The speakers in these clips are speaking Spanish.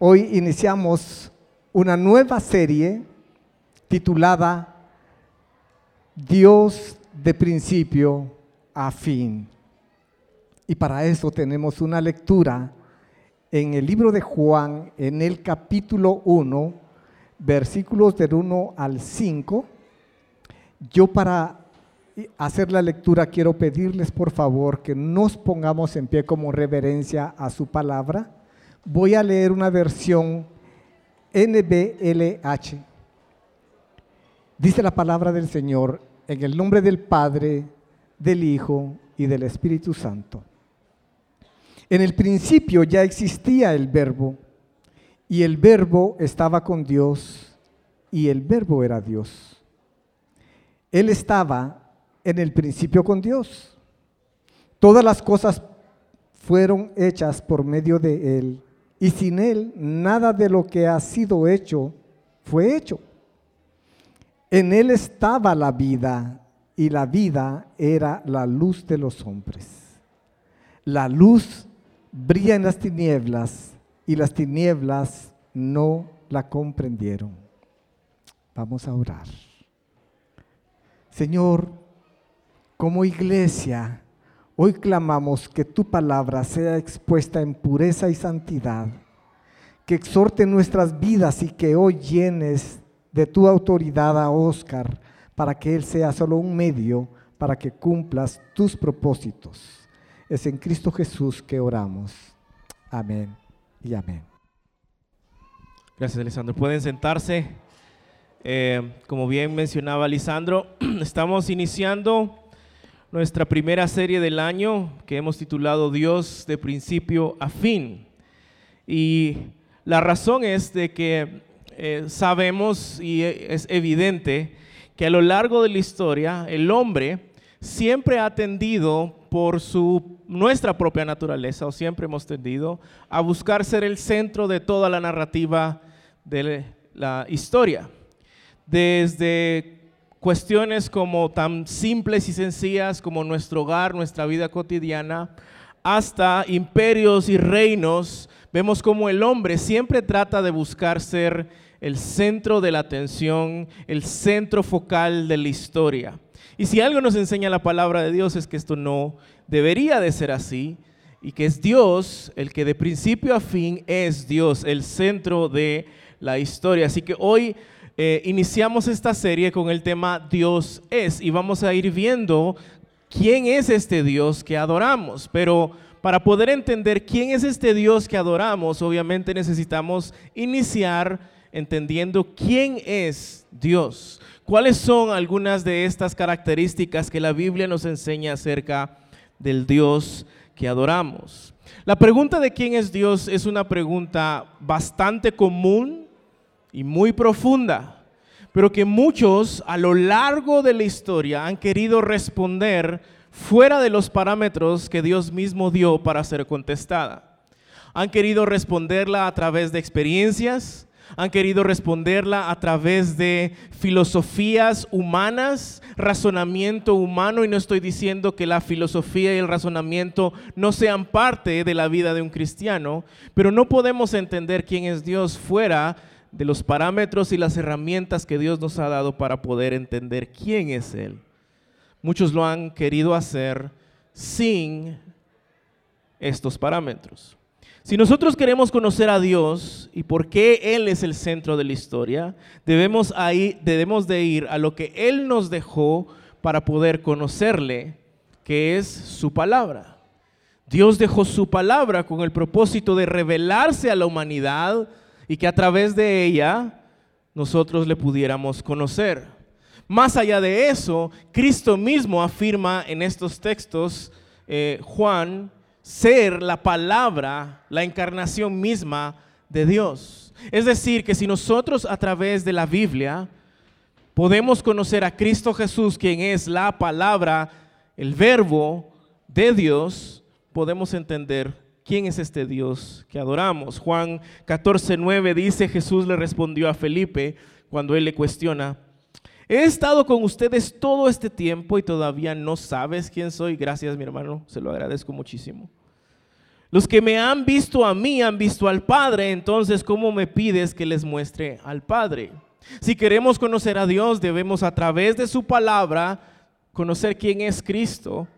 Hoy iniciamos una nueva serie titulada Dios de principio a fin. Y para eso tenemos una lectura en el libro de Juan, en el capítulo 1, versículos del 1 al 5. Yo para hacer la lectura quiero pedirles por favor que nos pongamos en pie como reverencia a su palabra voy a leer una versión NBLH. Dice la palabra del Señor en el nombre del Padre, del Hijo y del Espíritu Santo. En el principio ya existía el verbo y el verbo estaba con Dios y el verbo era Dios. Él estaba en el principio con Dios. Todas las cosas fueron hechas por medio de Él y sin Él nada de lo que ha sido hecho fue hecho. En Él estaba la vida y la vida era la luz de los hombres. La luz brilla en las tinieblas y las tinieblas no la comprendieron. Vamos a orar. Señor, como iglesia, Hoy clamamos que tu palabra sea expuesta en pureza y santidad, que exhorte nuestras vidas y que hoy llenes de tu autoridad a Oscar para que él sea solo un medio para que cumplas tus propósitos. Es en Cristo Jesús que oramos. Amén y amén. Gracias, Lisandro. Pueden sentarse. Eh, como bien mencionaba Lisandro, estamos iniciando nuestra primera serie del año que hemos titulado Dios de principio a fin. Y la razón es de que eh, sabemos y es evidente que a lo largo de la historia el hombre siempre ha tendido por su nuestra propia naturaleza o siempre hemos tendido a buscar ser el centro de toda la narrativa de la historia. Desde cuestiones como tan simples y sencillas como nuestro hogar, nuestra vida cotidiana, hasta imperios y reinos, vemos como el hombre siempre trata de buscar ser el centro de la atención, el centro focal de la historia. Y si algo nos enseña la palabra de Dios es que esto no debería de ser así y que es Dios el que de principio a fin es Dios, el centro de la historia. Así que hoy eh, iniciamos esta serie con el tema Dios es y vamos a ir viendo quién es este Dios que adoramos. Pero para poder entender quién es este Dios que adoramos, obviamente necesitamos iniciar entendiendo quién es Dios. ¿Cuáles son algunas de estas características que la Biblia nos enseña acerca del Dios que adoramos? La pregunta de quién es Dios es una pregunta bastante común y muy profunda, pero que muchos a lo largo de la historia han querido responder fuera de los parámetros que Dios mismo dio para ser contestada. Han querido responderla a través de experiencias, han querido responderla a través de filosofías humanas, razonamiento humano, y no estoy diciendo que la filosofía y el razonamiento no sean parte de la vida de un cristiano, pero no podemos entender quién es Dios fuera de los parámetros y las herramientas que Dios nos ha dado para poder entender quién es Él. Muchos lo han querido hacer sin estos parámetros. Si nosotros queremos conocer a Dios y por qué Él es el centro de la historia, debemos, ahí, debemos de ir a lo que Él nos dejó para poder conocerle, que es su palabra. Dios dejó su palabra con el propósito de revelarse a la humanidad, y que a través de ella nosotros le pudiéramos conocer. Más allá de eso, Cristo mismo afirma en estos textos, eh, Juan, ser la palabra, la encarnación misma de Dios. Es decir, que si nosotros a través de la Biblia podemos conocer a Cristo Jesús, quien es la palabra, el verbo de Dios, podemos entender ¿Quién es este Dios que adoramos? Juan 14, 9 dice, Jesús le respondió a Felipe cuando él le cuestiona, he estado con ustedes todo este tiempo y todavía no sabes quién soy. Gracias mi hermano, se lo agradezco muchísimo. Los que me han visto a mí han visto al Padre, entonces ¿cómo me pides que les muestre al Padre? Si queremos conocer a Dios, debemos a través de su palabra conocer quién es Cristo,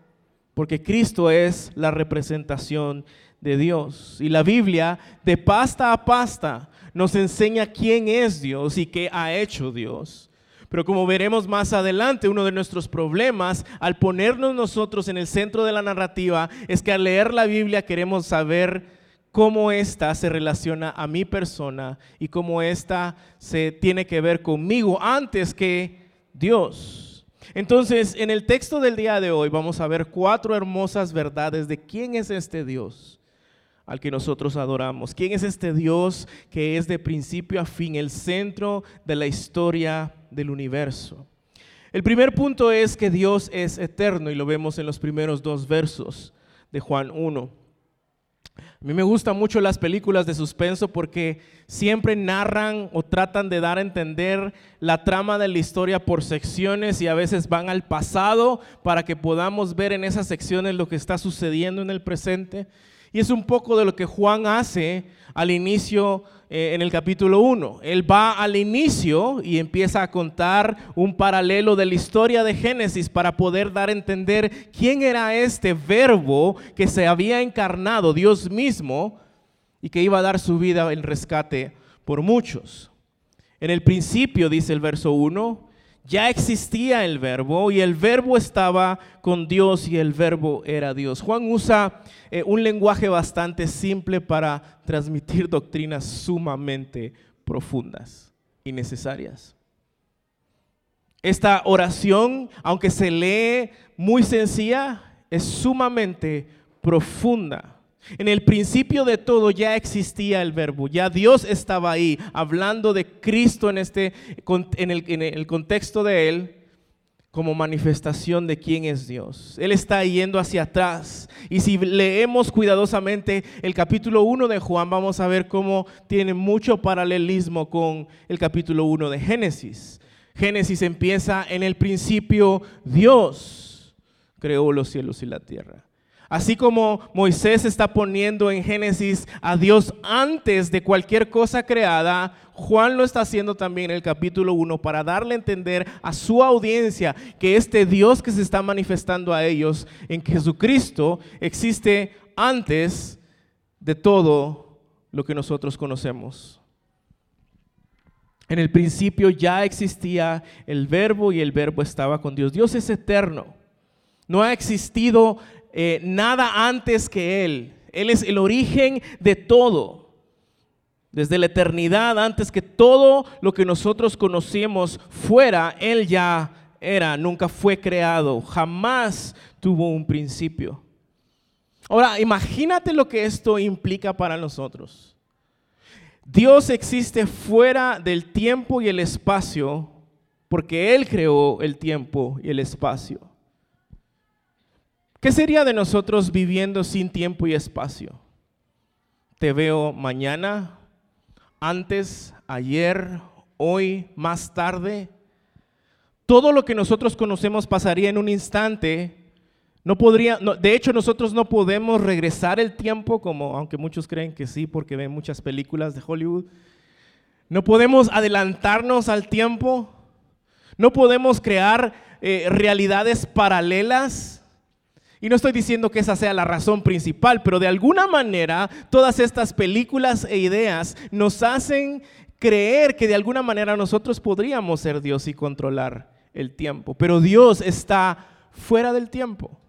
porque Cristo es la representación de Dios. Y la Biblia, de pasta a pasta, nos enseña quién es Dios y qué ha hecho Dios. Pero como veremos más adelante, uno de nuestros problemas al ponernos nosotros en el centro de la narrativa es que al leer la Biblia queremos saber cómo ésta se relaciona a mi persona y cómo ésta se tiene que ver conmigo antes que Dios. Entonces, en el texto del día de hoy vamos a ver cuatro hermosas verdades de quién es este Dios al que nosotros adoramos. ¿Quién es este Dios que es de principio a fin el centro de la historia del universo? El primer punto es que Dios es eterno y lo vemos en los primeros dos versos de Juan 1. A mí me gustan mucho las películas de suspenso porque siempre narran o tratan de dar a entender la trama de la historia por secciones y a veces van al pasado para que podamos ver en esas secciones lo que está sucediendo en el presente. Y es un poco de lo que Juan hace al inicio eh, en el capítulo 1. Él va al inicio y empieza a contar un paralelo de la historia de Génesis para poder dar a entender quién era este verbo que se había encarnado, Dios mismo, y que iba a dar su vida en rescate por muchos. En el principio, dice el verso 1, ya existía el verbo y el verbo estaba con Dios y el verbo era Dios. Juan usa eh, un lenguaje bastante simple para transmitir doctrinas sumamente profundas y necesarias. Esta oración, aunque se lee muy sencilla, es sumamente profunda. En el principio de todo ya existía el verbo, ya Dios estaba ahí hablando de Cristo en, este, en, el, el contexto de Él como manifestación de quién es Dios. Él está yendo hacia atrás. Y si leemos cuidadosamente el capítulo 1 de Juan, vamos a ver cómo tiene mucho paralelismo con el capítulo 1 de Génesis. Génesis empieza en el principio Dios creó los cielos y la tierra. Así como Moisés está poniendo en Génesis a Dios antes de cualquier cosa creada, Juan lo está haciendo también en el capítulo 1 para darle a entender a su audiencia que este Dios que se está manifestando a ellos en Jesucristo existe antes de todo lo que nosotros conocemos. En el principio ya existía el verbo y el verbo estaba con Dios. Dios es eterno. No ha existido eh, nada antes que Él. Él es el origen de todo. Desde la eternidad, antes que todo lo que nosotros conocimos fuera, Él ya era, nunca fue creado, jamás tuvo un principio. Ahora, imagínate lo que esto implica para nosotros. Dios existe fuera del tiempo y el espacio porque Él creó el tiempo y el espacio. ¿Qué sería de nosotros viviendo sin tiempo y espacio? Te veo mañana, antes, ayer, hoy, más tarde. Todo lo que nosotros conocemos pasaría en un instante. No podría, de hecho, nosotros no podemos regresar el tiempo, como aunque muchos creen que sí, porque ven muchas películas de Hollywood. No podemos adelantarnos al tiempo. No podemos crear eh, realidades paralelas y no estoy diciendo que esa sea la razón principal, pero de alguna manera todas estas películas e ideas nos hacen creer que de alguna manera nosotros podríamos ser Dios y controlar el tiempo. Pero Dios está fuera del tiempo.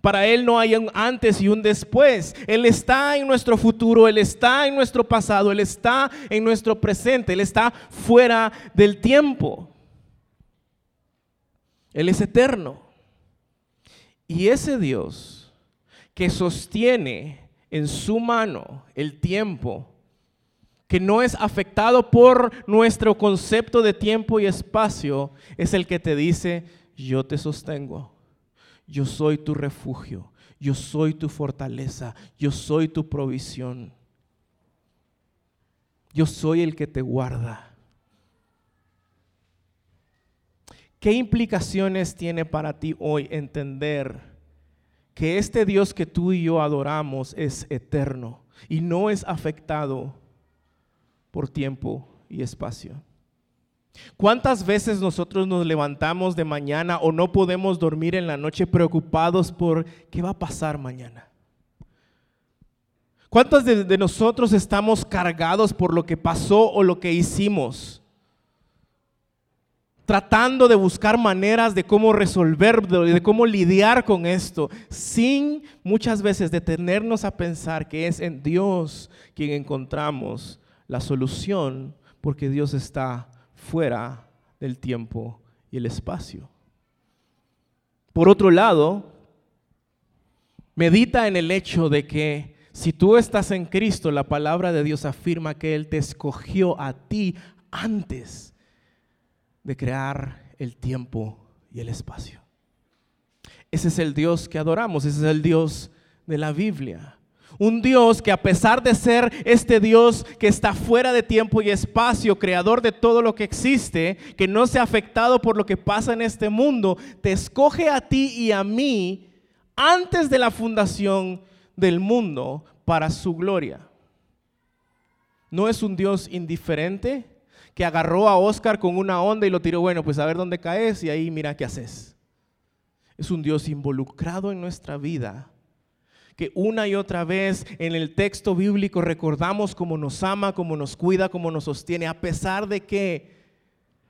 Para Él no hay un antes y un después. Él está en nuestro futuro, Él está en nuestro pasado, Él está en nuestro presente, Él está fuera del tiempo. Él es eterno. Y ese Dios que sostiene en su mano el tiempo, que no es afectado por nuestro concepto de tiempo y espacio, es el que te dice, yo te sostengo, yo soy tu refugio, yo soy tu fortaleza, yo soy tu provisión, yo soy el que te guarda. ¿Qué implicaciones tiene para ti hoy entender que este Dios que tú y yo adoramos es eterno y no es afectado por tiempo y espacio. ¿Cuántas veces nosotros nos levantamos de mañana o no podemos dormir en la noche preocupados por qué va a pasar mañana? ¿Cuántos de, nosotros estamos cargados por lo que pasó o lo que hicimos? Tratando de buscar maneras de cómo resolver, de cómo lidiar con esto, sin muchas veces detenernos a pensar que es en Dios quien encontramos la solución, porque Dios está fuera del tiempo y el espacio. Por otro lado, medita en el hecho de que si tú estás en Cristo, la palabra de Dios afirma que Él te escogió a ti antes de crear el tiempo y el espacio. Ese es el Dios que adoramos, ese es el Dios de la Biblia. Un Dios que a pesar de ser este Dios que está fuera de tiempo y espacio, creador de todo lo que existe, que no se ha afectado por lo que pasa en este mundo, te escoge a ti y a mí antes de la fundación del mundo para su gloria. No es un Dios indiferente que agarró a Oscar con una onda y lo tiró, bueno, pues a ver dónde caes y ahí mira qué haces. Es un Dios involucrado en nuestra vida que una y otra vez en el texto bíblico recordamos cómo nos ama, cómo nos cuida, cómo nos sostiene, a pesar de que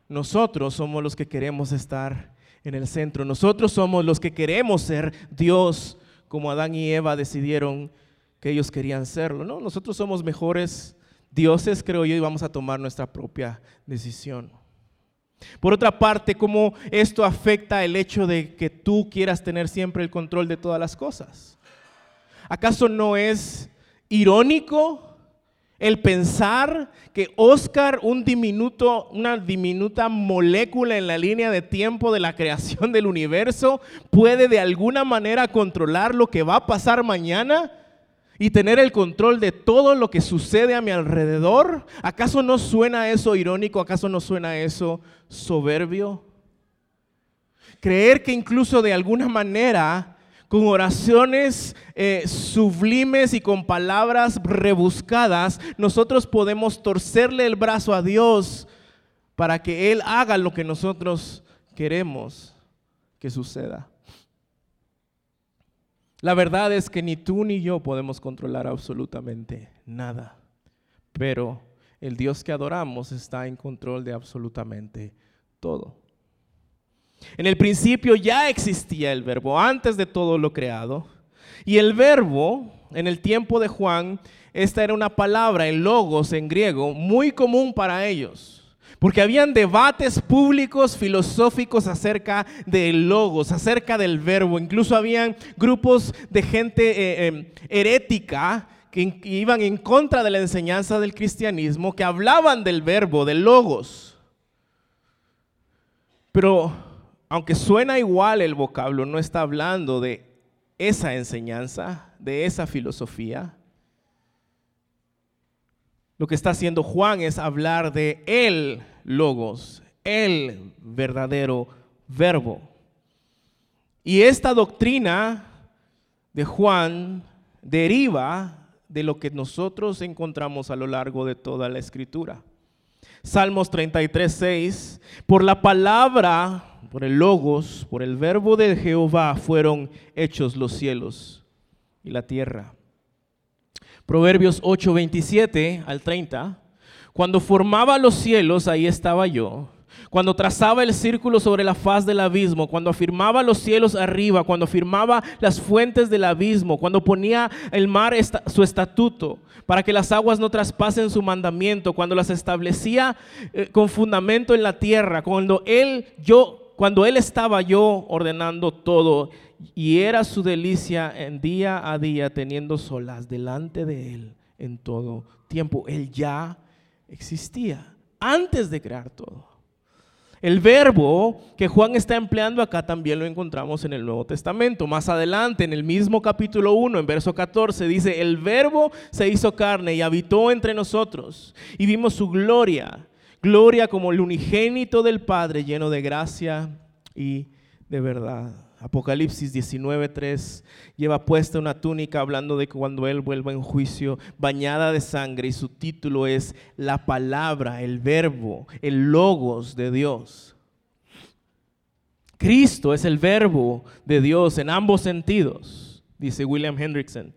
nosotros somos los que queremos estar en el centro. Nosotros somos los que queremos ser Dios, como Adán y Eva decidieron que ellos querían serlo. No, nosotros somos mejores dioses, creo yo, y vamos a tomar nuestra propia decisión. Por otra parte, ¿cómo esto afecta el hecho de que tú quieras tener siempre el control de todas las cosas? ¿Acaso no es irónico el pensar que Oscar, un diminuto, una diminuta molécula en la línea de tiempo de la creación del universo, puede de alguna manera controlar lo que va a pasar mañana? Y tener el control de todo lo que sucede a mi alrededor? ¿Acaso no suena eso irónico? ¿Acaso no suena eso soberbio? Creer que incluso de alguna manera con oraciones eh, sublimes y con palabras rebuscadas, nosotros podemos torcerle el brazo a Dios para que Él haga lo que nosotros queremos que suceda. La verdad es que ni tú ni yo podemos controlar absolutamente nada, pero el Dios que adoramos está en control de absolutamente todo. En el principio ya existía el verbo antes de todo lo creado. Y el verbo, en el tiempo de Juan, esta era una palabra, el logos en griego, muy común para ellos. Porque habían debates públicos filosóficos acerca del logos, acerca del verbo. Incluso habían grupos de gente eh, eh, herética que iban en contra de la enseñanza del cristianismo, que hablaban del verbo, del logos. Pero aunque suena igual el vocablo, no está hablando de esa enseñanza, de esa filosofía. Lo que está haciendo Juan es hablar de el logos, el verdadero verbo. Y esta doctrina de Juan deriva de lo que nosotros encontramos a lo largo de toda la escritura. Salmos 33, 6, por la palabra por el logos, por el verbo de Jehová fueron hechos los cielos y la tierra. Proverbios 8, 27 al 30. Cuando formaba los cielos, ahí estaba yo. Cuando trazaba el círculo sobre la faz del abismo, cuando afirmaba los cielos arriba, cuando afirmaba las fuentes del abismo, cuando ponía el mar su estatuto para que las aguas no traspasen su mandamiento, cuando las establecía eh, con fundamento en la tierra, cuando él, yo cuando Él estaba yo ordenando todo y era su delicia en día a día teniendo solas delante de Él en todo tiempo. Él ya existía antes de crear todo. El verbo que Juan está empleando acá también lo encontramos en el Nuevo Testamento. Más adelante, en el mismo capítulo 1, en verso 14, dice, el verbo se hizo carne y habitó entre nosotros y vimos su gloria Gloria como el unigénito del Padre lleno de gracia y de verdad. Apocalipsis 19:3 lleva puesta una túnica hablando de cuando Él vuelva en juicio, bañada de sangre, y su título es La palabra, el verbo, el logos de Dios. Cristo es el verbo de Dios en ambos sentidos, dice William Hendrickson.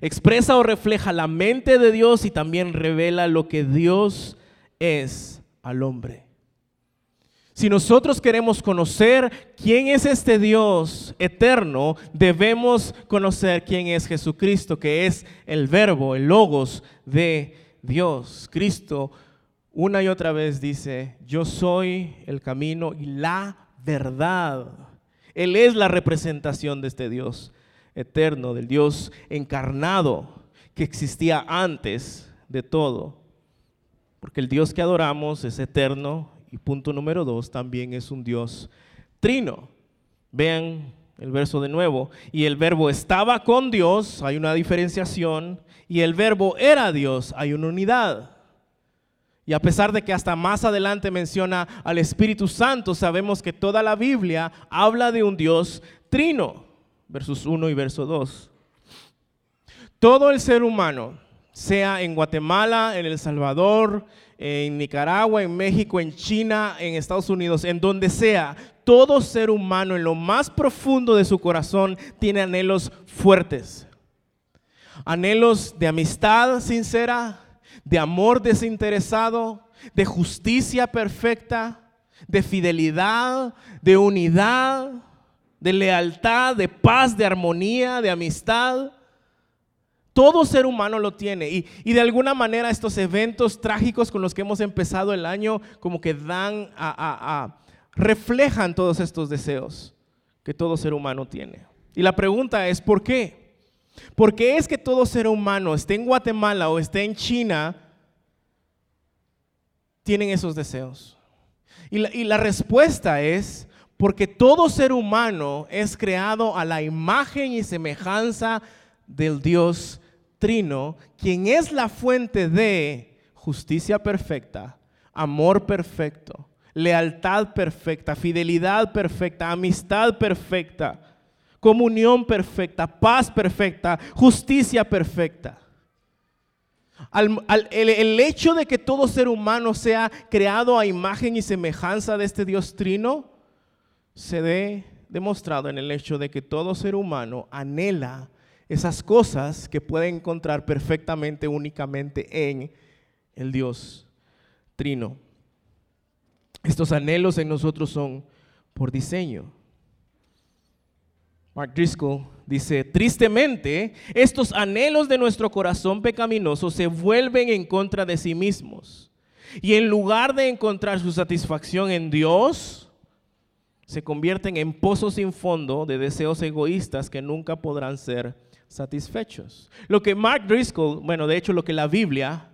Expresa o refleja la mente de Dios y también revela lo que Dios es al hombre. Si nosotros queremos conocer quién es este Dios eterno, debemos conocer quién es Jesucristo, que es el verbo, el logos de Dios. Cristo una y otra vez dice, yo soy el camino y la verdad. Él es la representación de este Dios eterno, del Dios encarnado que existía antes de todo. Porque el Dios que adoramos es eterno y punto número dos, también es un Dios trino. Vean el verso de nuevo. Y el verbo estaba con Dios, hay una diferenciación, y el verbo era Dios, hay una unidad. Y a pesar de que hasta más adelante menciona al Espíritu Santo, sabemos que toda la Biblia habla de un Dios trino. Versos 1 y verso 2. Todo el ser humano, sea en Guatemala, en El Salvador, en Nicaragua, en México, en China, en Estados Unidos, en donde sea, todo ser humano en lo más profundo de su corazón tiene anhelos fuertes. Anhelos de amistad sincera, de amor desinteresado, de justicia perfecta, de fidelidad, de unidad, de lealtad, de paz, de armonía, de amistad. Todo ser humano lo tiene. Y, de alguna manera estos eventos trágicos con los que hemos empezado el año como que dan a, reflejan todos estos deseos que todo ser humano tiene. Y la pregunta es, ¿por qué? ¿Por qué es que todo ser humano, esté en Guatemala o esté en China, tienen esos deseos? Y la, y la respuesta es porque todo ser humano es creado a la imagen y semejanza del Dios Trino, quien es la fuente de justicia perfecta, amor perfecto, lealtad perfecta, fidelidad perfecta, amistad perfecta, comunión perfecta, paz perfecta, justicia perfecta. el, hecho de que todo ser humano sea creado a imagen y semejanza de este Dios trino se ve demostrado en el hecho de que todo ser humano anhela esas cosas que pueden encontrar perfectamente, únicamente en el Dios Trino. Estos anhelos en nosotros son por diseño. Mark Driscoll dice, tristemente, estos anhelos de nuestro corazón pecaminoso se vuelven en contra de sí mismos. Y en lugar de encontrar su satisfacción en Dios, se convierten en pozos sin fondo de deseos egoístas que nunca podrán ser satisfechos. Lo que Mark Driscoll, bueno, de hecho lo que la Biblia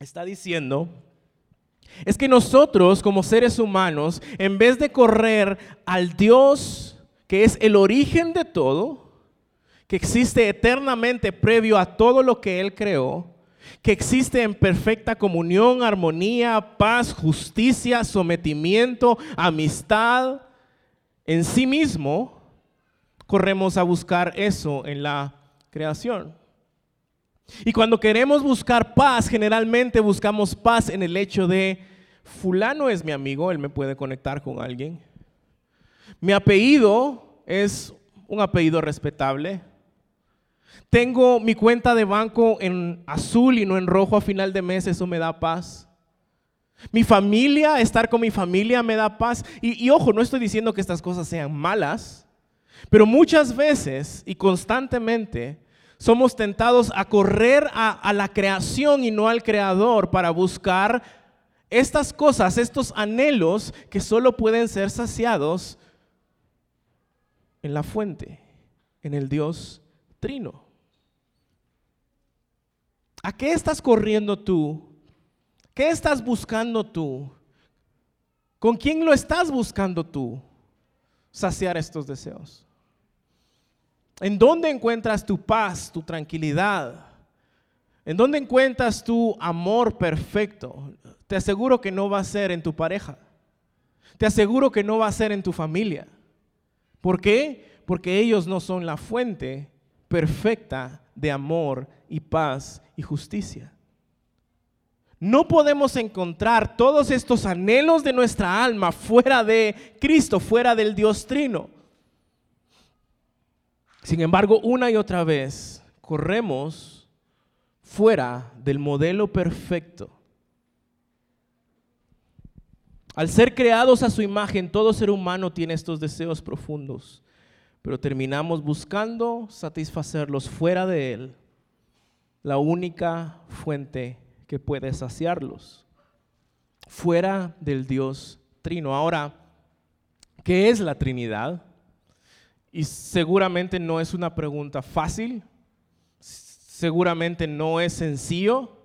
está diciendo es que nosotros como seres humanos, en vez de correr al Dios que es el origen de todo, que existe eternamente previo a todo lo que Él creó, que existe en perfecta comunión, armonía, paz, justicia, sometimiento, amistad en sí mismo, corremos a buscar eso en la creación. Y cuando queremos buscar paz, generalmente buscamos paz en el hecho de, fulano es mi amigo, él me puede conectar con alguien. Mi apellido es un apellido respetable. Tengo mi cuenta de banco en azul y no en rojo a final de mes, eso me da paz. Mi familia, estar con mi familia me da paz. Y, y ojo, no estoy diciendo que estas cosas sean malas. Pero muchas veces y constantemente somos tentados a correr a, la creación y no al creador para buscar estas cosas, estos anhelos que solo pueden ser saciados en la fuente, en el Dios trino. ¿A qué estás corriendo tú? ¿Qué estás buscando tú? ¿Con quién lo estás buscando tú? Saciar estos deseos. ¿En dónde encuentras tu paz, tu tranquilidad? ¿En dónde encuentras tu amor perfecto? Te aseguro que no va a ser en tu pareja. Te aseguro que no va a ser en tu familia. ¿Por qué? Porque ellos no son la fuente perfecta de amor y paz y justicia. No podemos encontrar todos estos anhelos de nuestra alma fuera de Cristo, fuera del Dios Trino. Sin embargo, una y otra vez corremos fuera del modelo perfecto. Al ser creados a su imagen, todo ser humano tiene estos deseos profundos, pero terminamos buscando satisfacerlos fuera de Él, la única fuente que puede saciarlos, fuera del Dios Trino. Ahora, ¿qué es la Trinidad? Y seguramente no es una pregunta fácil, seguramente no es sencillo.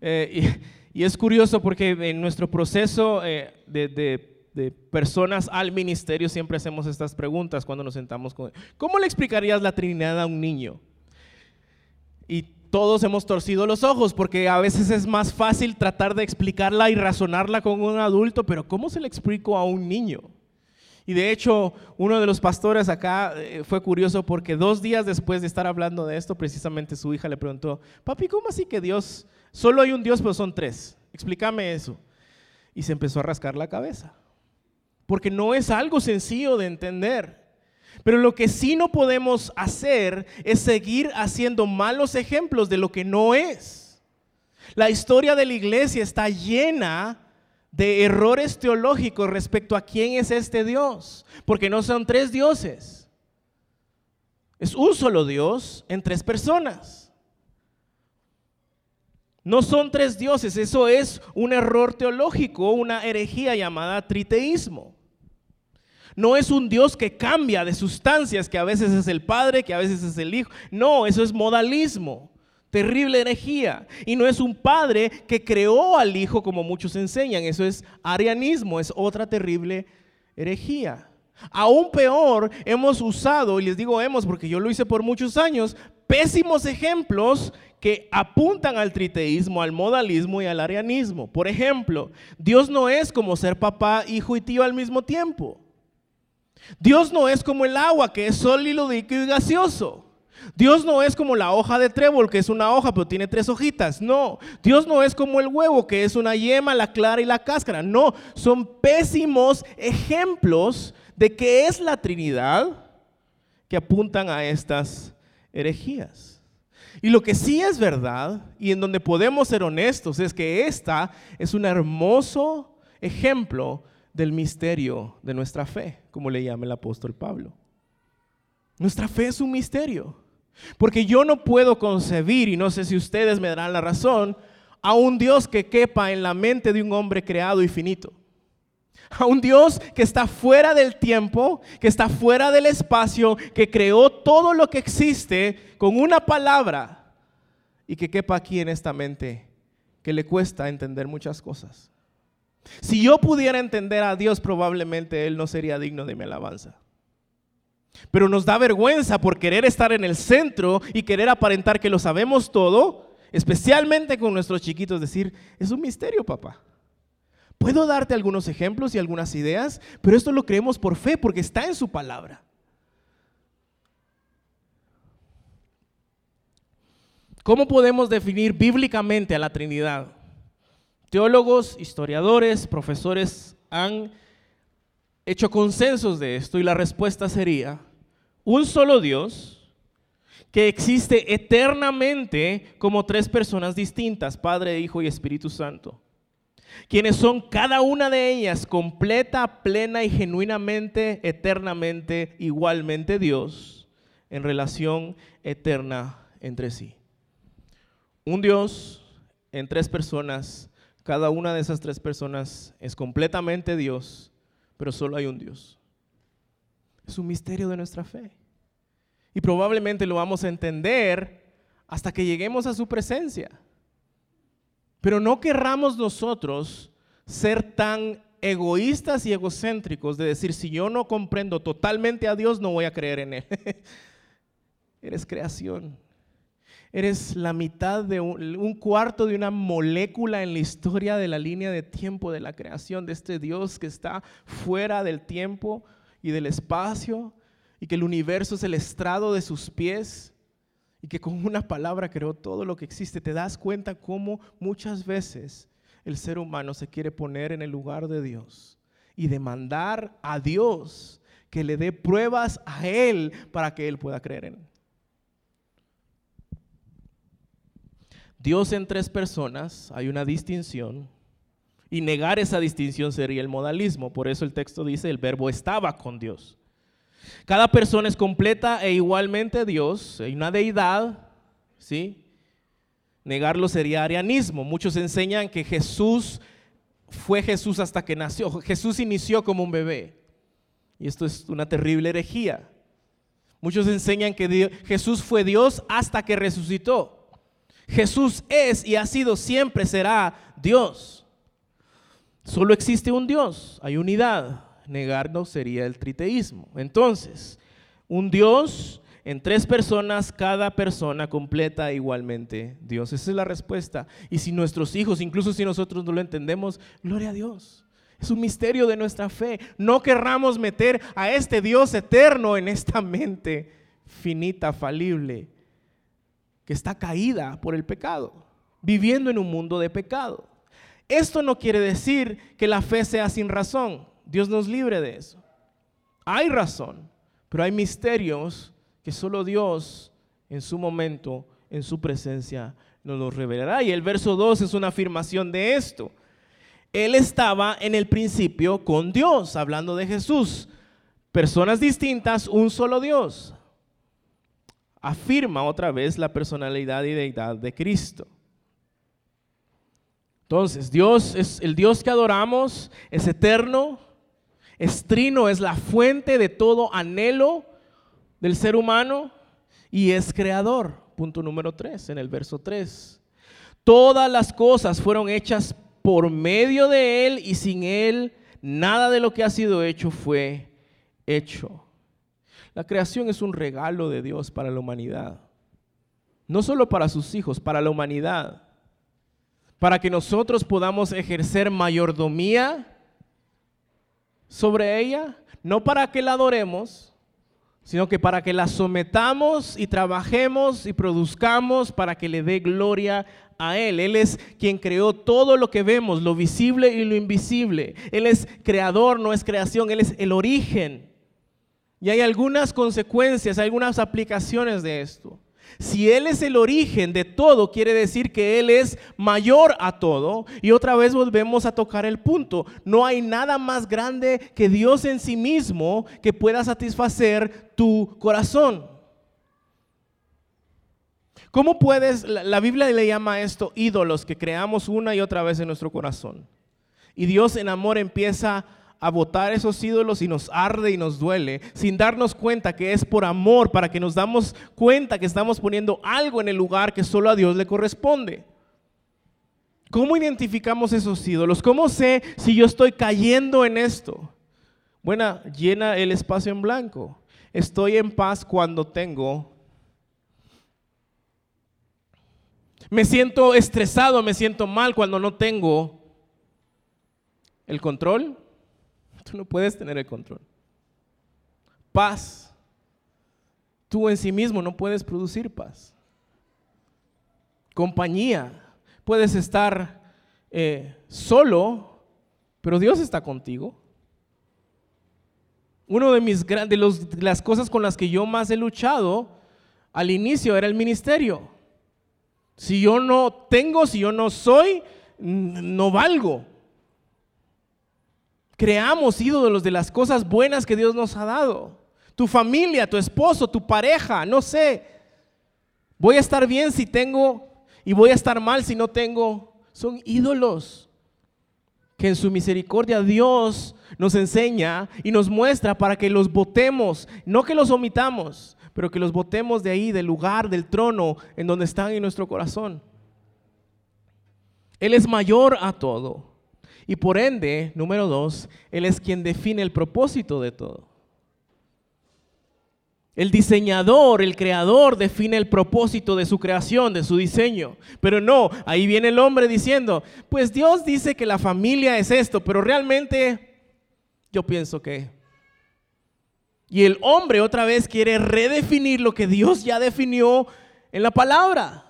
Eh, y, es curioso porque en nuestro proceso eh, de, personas al ministerio siempre hacemos estas preguntas cuando nos sentamos con... ¿Cómo le explicarías la Trinidad a un niño? Y todos hemos torcido los ojos porque a veces es más fácil tratar de explicarla y razonarla con un adulto, pero ¿cómo se le explico a un niño? Y de hecho, uno de los pastores acá eh, fue curioso porque dos días después de estar hablando de esto, precisamente su hija le preguntó, papi, ¿cómo así que Dios, solo hay un Dios, pero son tres? Explícame eso. Y se empezó a rascar la cabeza. Porque no es algo sencillo de entender. Pero lo que sí no podemos hacer es seguir haciendo malos ejemplos de lo que no es. La historia de la iglesia está llena de errores teológicos respecto a quién es este Dios, porque no son tres dioses. Es un solo Dios en tres personas. No son tres dioses, eso es un error teológico, una herejía llamada triteísmo. No es un Dios que cambia de sustancias, que a veces es el Padre, que a veces es el Hijo. No, eso es modalismo. Terrible herejía. Y no es un Padre que creó al Hijo como muchos enseñan. Eso es arianismo, es otra terrible herejía. Aún peor, hemos usado, y les digo hemos porque yo lo hice por muchos años, pésimos ejemplos que apuntan al triteísmo, al modalismo y al arianismo. Por ejemplo, Dios no es como ser papá, hijo y tío al mismo tiempo. Dios no es como el agua, que es sólido, líquido y gaseoso. Dios no es como la hoja de trébol, que es una hoja, pero tiene tres hojitas. No. Dios no es como el huevo, que es una yema, la clara y la cáscara. No. Son pésimos ejemplos de qué es la Trinidad que apuntan a estas herejías. Y lo que sí es verdad, y en donde podemos ser honestos, es que esta es un hermoso ejemplo del misterio de nuestra fe, como le llama el apóstol Pablo. Nuestra fe es un misterio, porque yo no puedo concebir, y no sé si ustedes me darán la razón, a un Dios que quepa en la mente de un hombre creado y finito. A un Dios que está fuera del tiempo, que está fuera del espacio, que creó todo lo que existe con una palabra y que quepa aquí en esta mente, que le cuesta entender muchas cosas. Si yo pudiera entender a Dios, probablemente Él no sería digno de mi alabanza. Pero nos da vergüenza por querer estar en el centro y querer aparentar que lo sabemos todo, especialmente con nuestros chiquitos, decir, es un misterio, papá. Puedo darte algunos ejemplos y algunas ideas, pero esto lo creemos por fe, porque está en su palabra. ¿Cómo podemos definir bíblicamente a la Trinidad? Teólogos, historiadores, profesores han hecho consensos de esto y la respuesta sería un solo Dios que existe eternamente como tres personas distintas, Padre, Hijo y Espíritu Santo, quienes son cada una de ellas completa, plena y genuinamente, eternamente, igualmente Dios, en relación eterna entre sí. Un Dios en tres personas cada una de esas tres personas es completamente Dios, pero solo hay un Dios. Es un misterio de nuestra fe. Y probablemente lo vamos a entender hasta que lleguemos a su presencia. Pero no querramos nosotros ser tan egoístas y egocéntricos de decir, si yo no comprendo totalmente a Dios, no voy a creer en Él. Eres creación. Eres la mitad de un, un, cuarto de una molécula en la historia de la línea de tiempo de la creación de este Dios que está fuera del tiempo y del espacio y que el universo es el estrado de sus pies y que con una palabra creó todo lo que existe. Te das cuenta cómo muchas veces el ser humano se quiere poner en el lugar de Dios y demandar a Dios que le dé pruebas a Él para que Él pueda creer en él. Dios en tres personas, hay una distinción, y negar esa distinción sería el modalismo. Por eso el texto dice, el verbo estaba con Dios. Cada persona es completa e igualmente Dios, hay una deidad, ¿sí? Negarlo sería arianismo. Muchos enseñan que Jesús fue Jesús hasta que nació. Jesús inició como un bebé. Y esto es una terrible herejía. Muchos enseñan que Jesús fue Dios hasta que resucitó. Jesús es y ha sido, siempre será Dios. Solo existe un Dios, hay unidad. Negarnos sería el triteísmo. Entonces, un Dios en tres personas, cada persona completa igualmente Dios. Esa es la respuesta. Y si nuestros hijos, incluso si nosotros no lo entendemos, gloria a Dios. Es un misterio de nuestra fe. No querramos meter a este Dios eterno en esta mente finita, falible que está caída por el pecado, viviendo en un mundo de pecado. Esto no quiere decir que la fe sea sin razón. Dios nos libre de eso. Hay razón, pero hay misterios que solo Dios en su momento, en su presencia, nos los revelará. Y el verso 2 es una afirmación de esto. Él estaba en el principio con Dios, hablando de Jesús. Personas distintas, un solo Dios afirma otra vez la personalidad y deidad de Cristo. Entonces, Dios es el Dios que adoramos, es eterno, es trino, es la fuente de todo anhelo del ser humano y es creador. Punto número 3, en el verso 3. Todas las cosas fueron hechas por medio de Él y sin Él nada de lo que ha sido hecho fue hecho. La creación es un regalo de Dios para la humanidad. No solo para sus hijos, para la humanidad. Para que nosotros podamos ejercer mayordomía sobre ella, no para que la adoremos, sino que para que la sometamos y trabajemos y produzcamos para que le dé gloria a Él. Él es quien creó todo lo que vemos, lo visible y lo invisible. Él es creador, no es creación, Él es el origen. Y hay algunas consecuencias, algunas aplicaciones de esto. Si Él es el origen de todo, quiere decir que Él es mayor a todo. Y otra vez volvemos a tocar el punto. No hay nada más grande que Dios en sí mismo que pueda satisfacer tu corazón. ¿Cómo puedes, la Biblia le llama a esto ídolos que creamos una y otra vez en nuestro corazón? Y Dios en amor empieza a a botar esos ídolos y nos arde y nos duele, sin darnos cuenta que es por amor, para que nos damos cuenta que estamos poniendo algo en el lugar que solo a Dios le corresponde. ¿Cómo identificamos esos ídolos? ¿Cómo sé si yo estoy cayendo en esto? Bueno, llena el espacio en blanco. Estoy en paz cuando tengo. Me siento estresado, me siento mal cuando no tengo el control. Tú no puedes tener el control. Paz. Tú en sí mismo no puedes producir paz. Compañía. Puedes estar eh, solo, pero Dios está contigo. Uno de mis de, de las cosas con las que yo más he luchado al inicio era el ministerio. Si yo no tengo, si yo no soy, no valgo. Creamos ídolos de las cosas buenas que Dios nos ha dado. Tu familia, tu esposo, tu pareja, no sé. Voy a estar bien si tengo y voy a estar mal si no tengo. Son ídolos que en su misericordia Dios nos enseña y nos muestra para que los votemos, no que los omitamos, pero que los votemos de ahí, del lugar, del trono en donde están en nuestro corazón. Él es mayor a todo. Y por ende, número dos, Él es quien define el propósito de todo. El diseñador, el creador define el propósito de su creación, de su diseño. Pero no, ahí viene el hombre diciendo, pues Dios dice que la familia es esto, pero realmente yo pienso que... Y el hombre otra vez quiere redefinir lo que Dios ya definió en la palabra.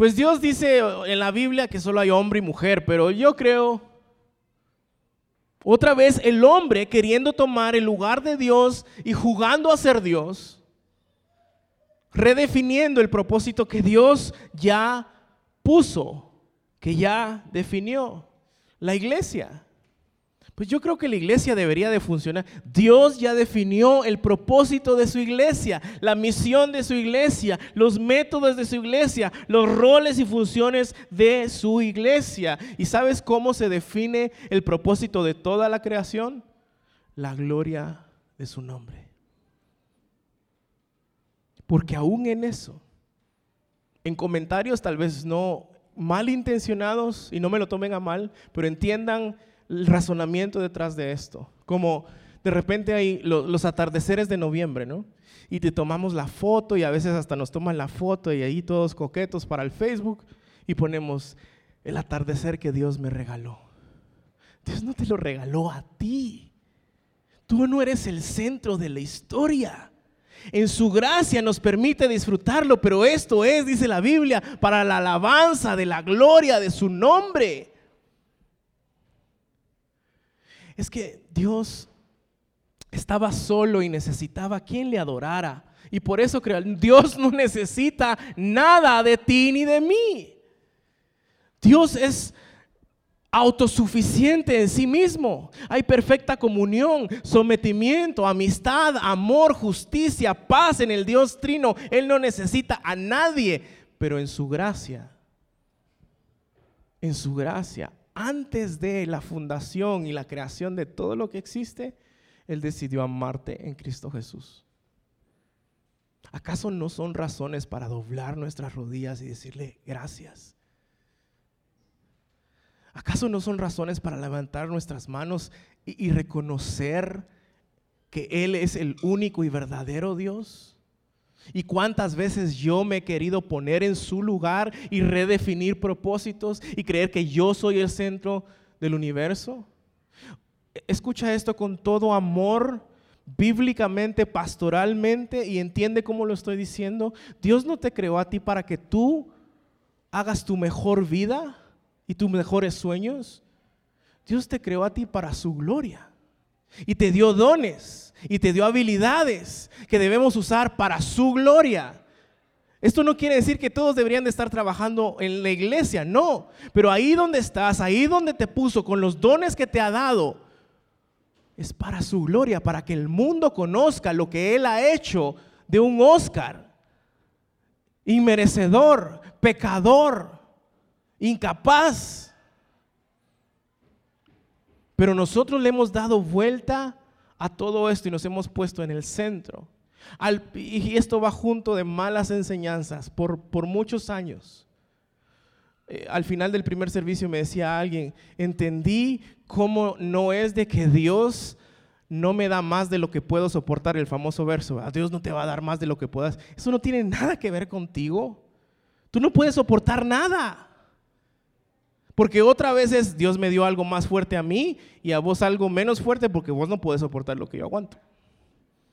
Pues Dios dice en la Biblia que solo hay hombre y mujer, pero yo creo otra vez el hombre queriendo tomar el lugar de Dios y jugando a ser Dios, redefiniendo el propósito que Dios ya puso, que ya definió. La iglesia. Pues yo creo que la iglesia debería de funcionar. Dios ya definió el propósito de su iglesia, la misión de su iglesia, los métodos de su iglesia, los roles y funciones de su iglesia. ¿Y sabes cómo se define el propósito de toda la creación? La gloria de su nombre. Porque aún en eso, en comentarios tal vez no malintencionados, y no me lo tomen a mal, pero entiendan el razonamiento detrás de esto. Como de repente hay los atardeceres de noviembre, ¿no? Y te tomamos la foto y a veces hasta nos toman la foto y ahí todos coquetos para el Facebook y ponemos el atardecer que Dios me regaló. Dios no te lo regaló a ti. Tú no eres el centro de la historia. En su gracia nos permite disfrutarlo, pero esto es, dice la Biblia, para la alabanza de la gloria de su nombre. Es que Dios estaba solo y necesitaba a quien le adorara. Y por eso creo, Dios no necesita nada de ti ni de mí. Dios es autosuficiente en sí mismo. Hay perfecta comunión, sometimiento, amistad, amor, justicia, paz en el Dios trino. Él no necesita a nadie, pero en su gracia, en su gracia, antes de la fundación y la creación de todo lo que existe, Él decidió amarte en Cristo Jesús. ¿Acaso no son razones para doblar nuestras rodillas y decirle gracias? ¿Acaso no son razones para levantar nuestras manos y, reconocer que Él es el único y verdadero Dios? ¿Y cuántas veces yo me he querido poner en su lugar y redefinir propósitos y creer que yo soy el centro del universo? Escucha esto con todo amor, bíblicamente, pastoralmente, y entiende cómo lo estoy diciendo. Dios no te creó a ti para que tú hagas tu mejor vida y tus mejores sueños. Dios te creó a ti para su gloria y te dio dones y te dio habilidades que debemos usar para su gloria. Esto no quiere decir que todos deberían de estar trabajando en la iglesia, no. Pero ahí donde estás, ahí donde te puso, con los dones que te ha dado, es para su gloria, para que el mundo conozca lo que Él ha hecho de un Oscar. Inmerecedor, pecador, incapaz. Pero nosotros le hemos dado vuelta a todo esto y nos hemos puesto en el centro. y esto va junto de malas enseñanzas por, por muchos años. Eh, al final del primer servicio me decía alguien, entendí cómo no es de que Dios no me da más de lo que puedo soportar, el famoso verso, a Dios no te va a dar más de lo que puedas. Eso no tiene nada que ver contigo. Tú no puedes soportar nada. Porque otra vez es, Dios me dio algo más fuerte a mí y a vos algo menos fuerte porque vos no puedes soportar lo que yo aguanto.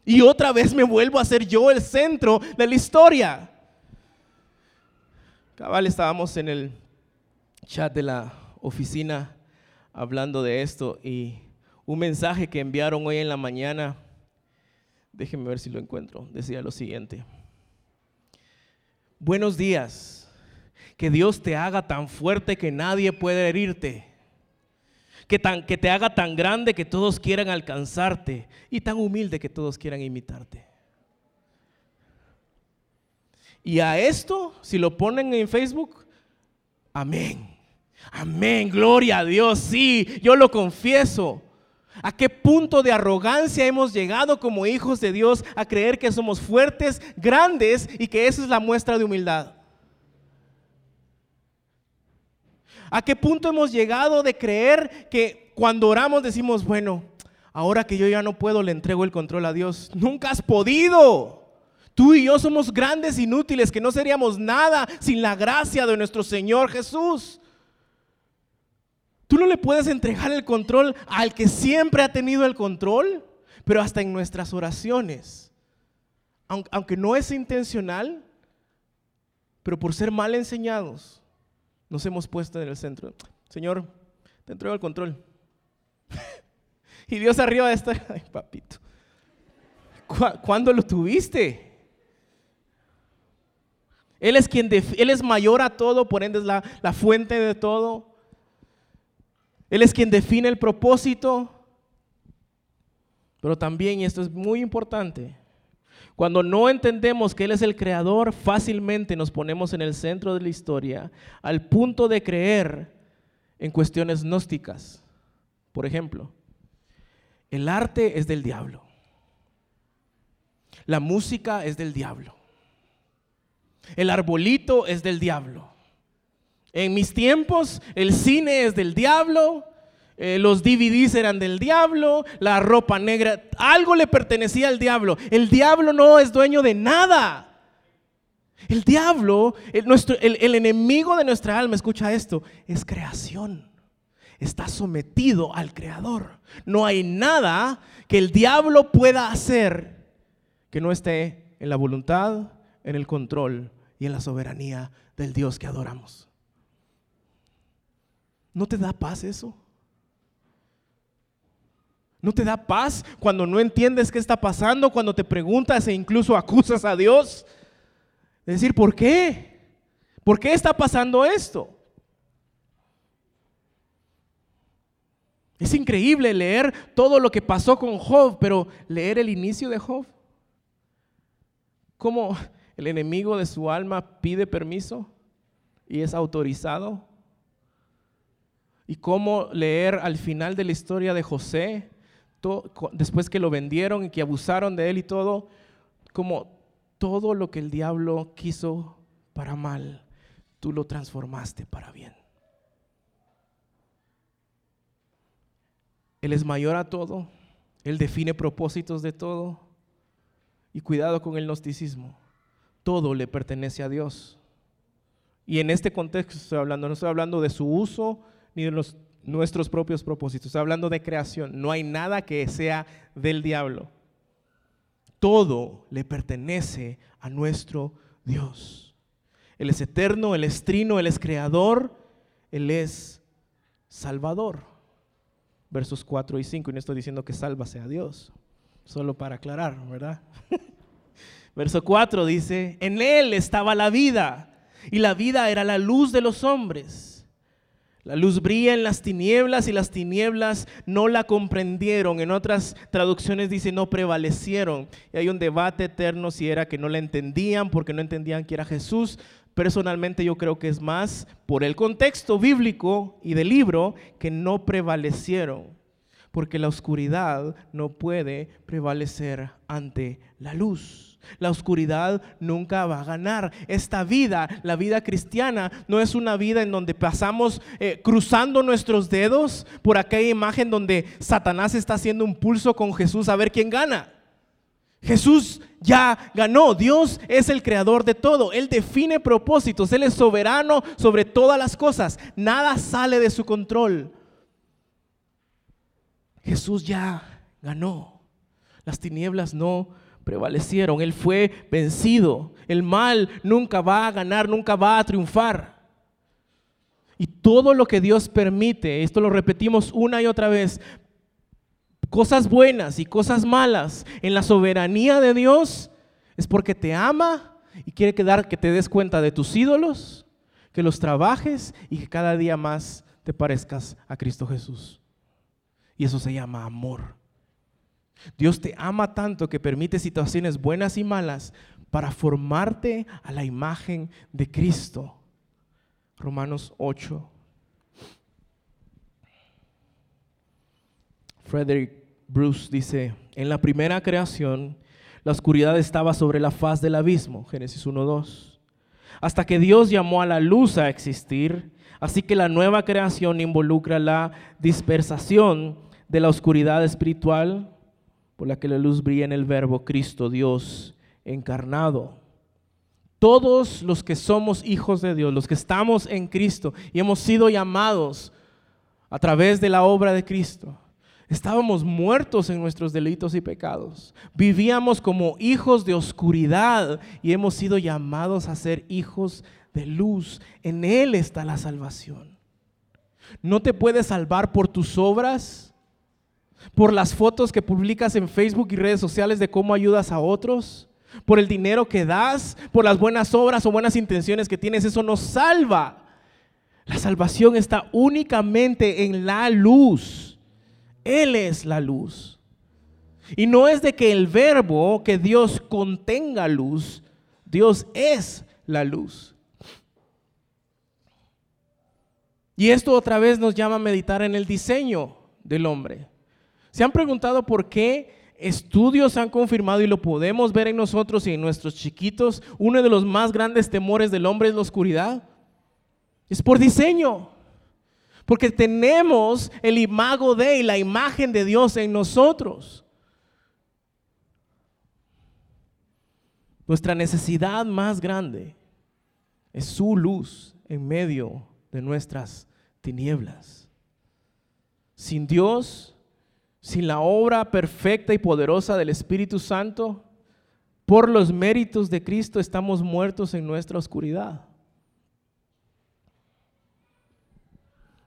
Y otra vez me vuelvo a ser yo el centro de la historia. Cabal, estábamos en el chat de la oficina hablando de esto y un mensaje que enviaron hoy en la mañana, déjenme ver si lo encuentro, decía lo siguiente. Buenos días que Dios te haga tan fuerte que nadie puede herirte. Que, tan, que te haga tan grande que todos quieran alcanzarte y tan humilde que todos quieran imitarte. Y a esto, si lo ponen en Facebook, amén. Amén, gloria a Dios, sí, yo lo confieso. ¿A qué punto de arrogancia hemos llegado como hijos de Dios a creer que somos fuertes, grandes y que esa es la muestra de humildad? ¿A qué punto hemos llegado de creer que cuando oramos decimos, bueno, Ahora que yo ya no puedo, le entrego el control a Dios. Nunca has podido. Tú y yo somos grandes inútiles, que no seríamos nada sin la gracia de nuestro Señor Jesús. Tú no le puedes entregar el control al que siempre ha tenido el control, pero hasta en nuestras oraciones, aunque no es intencional, pero por ser mal enseñados, nos hemos puesto en el centro. Señor, te entrego el control. y Dios arriba de estar, ay papito, ¿cuándo lo tuviste? Él es quien, Él es mayor a todo, por ende es la, la fuente de todo. Él es quien define el propósito, pero también, y esto es muy importante, cuando no entendemos que Él es el creador, fácilmente nos ponemos en el centro de la historia al punto de creer en cuestiones gnósticas. Por ejemplo, el arte es del diablo. La música es del diablo. El arbolito es del diablo. En mis tiempos el cine es del diablo, eh, los DVDs eran del diablo, la ropa negra, algo le pertenecía al diablo. El diablo no es dueño de nada. El diablo, nuestro, el enemigo de nuestra alma, escucha esto, es creación. Está sometido al creador. No hay nada que el diablo pueda hacer que no esté en la voluntad, en el control y en la soberanía del Dios que adoramos. ¿No te da paz eso? ¿No te da paz cuando no entiendes qué está pasando, cuando te preguntas e incluso acusas a Dios? Es decir, ¿por qué? ¿Por qué está pasando esto? Es increíble leer todo lo que pasó con Job, pero leer el inicio de Job. ¿Cómo el enemigo de su alma pide permiso y es autorizado y cómo leer al final de la historia de José, después que lo vendieron y que abusaron de él y todo, como todo lo que el diablo quiso para mal, tú lo transformaste para bien. Él es mayor a todo, Él define propósitos de todo. Y cuidado con el gnosticismo, todo le pertenece a Dios. Y en este contexto estoy hablando, no estoy hablando de su uso ni de los, nuestros propios propósitos. Hablando de creación. No hay nada que sea del diablo. Todo le pertenece a nuestro Dios. Él es eterno, Él es trino, Él es creador, Él es salvador. Versos 4 y 5, y no estoy diciendo que salva sea Dios, solo para aclarar, ¿verdad? Verso 4 dice, en Él estaba la vida, y la vida era la luz de los hombres. La luz brilla en las tinieblas y las tinieblas no la comprendieron. En otras traducciones dice no prevalecieron. Y hay un debate eterno si era que no la entendían porque no entendían que era Jesús. Personalmente yo creo que es más por el contexto bíblico y del libro que no prevalecieron. Porque la oscuridad no puede prevalecer ante la luz. La oscuridad nunca va a ganar. Esta vida, la vida cristiana, no es una vida en donde pasamos eh, cruzando nuestros dedos por aquella imagen donde Satanás está haciendo un pulso con Jesús a ver quién gana. Jesús ya ganó. Dios es el creador de todo. Él define propósitos. Él es soberano sobre todas las cosas. Nada sale de su control. Jesús ya ganó. Las tinieblas no prevalecieron. Él fue vencido. El mal nunca va a ganar, nunca va a triunfar. Y todo lo que Dios permite, esto lo repetimos una y otra vez, cosas buenas y cosas malas en la soberanía de Dios, es porque te ama y quiere que, que te des cuenta de tus ídolos, que los trabajes y que cada día más te parezcas a Cristo Jesús. Y eso se llama amor. Dios te ama tanto que permite situaciones buenas y malas para formarte a la imagen de Cristo. Romanos 8. Frederick Bruce dice, en la primera creación, la oscuridad estaba sobre la faz del abismo, Génesis 1.2, hasta que Dios llamó a la luz a existir, así que la nueva creación involucra la dispersación de la oscuridad espiritual por la que la luz brilla en el verbo Cristo, Dios encarnado. Todos los que somos hijos de Dios, los que estamos en Cristo y hemos sido llamados a través de la obra de Cristo, estábamos muertos en nuestros delitos y pecados. Vivíamos como hijos de oscuridad y hemos sido llamados a ser hijos de luz. En Él está la salvación. No te puedes salvar por tus obras, por las fotos que publicas en Facebook y redes sociales de cómo ayudas a otros por el dinero que das, por las buenas obras o buenas intenciones que tienes, eso no salva. La salvación está únicamente en la luz. Él es la luz. Y no es de que el verbo, que Dios contenga luz, Dios es la luz. Y esto otra vez nos llama a meditar en el diseño del hombre. ¿Se han preguntado por qué Estudios han confirmado y lo podemos ver en nosotros y en nuestros chiquitos. Uno de los más grandes temores del hombre es la oscuridad. Es por diseño. Porque tenemos el imago de y la imagen de Dios en nosotros. Nuestra necesidad más grande es su luz en medio de nuestras tinieblas. Sin Dios sin la obra perfecta y poderosa del Espíritu Santo, por los méritos de Cristo estamos muertos en nuestra oscuridad.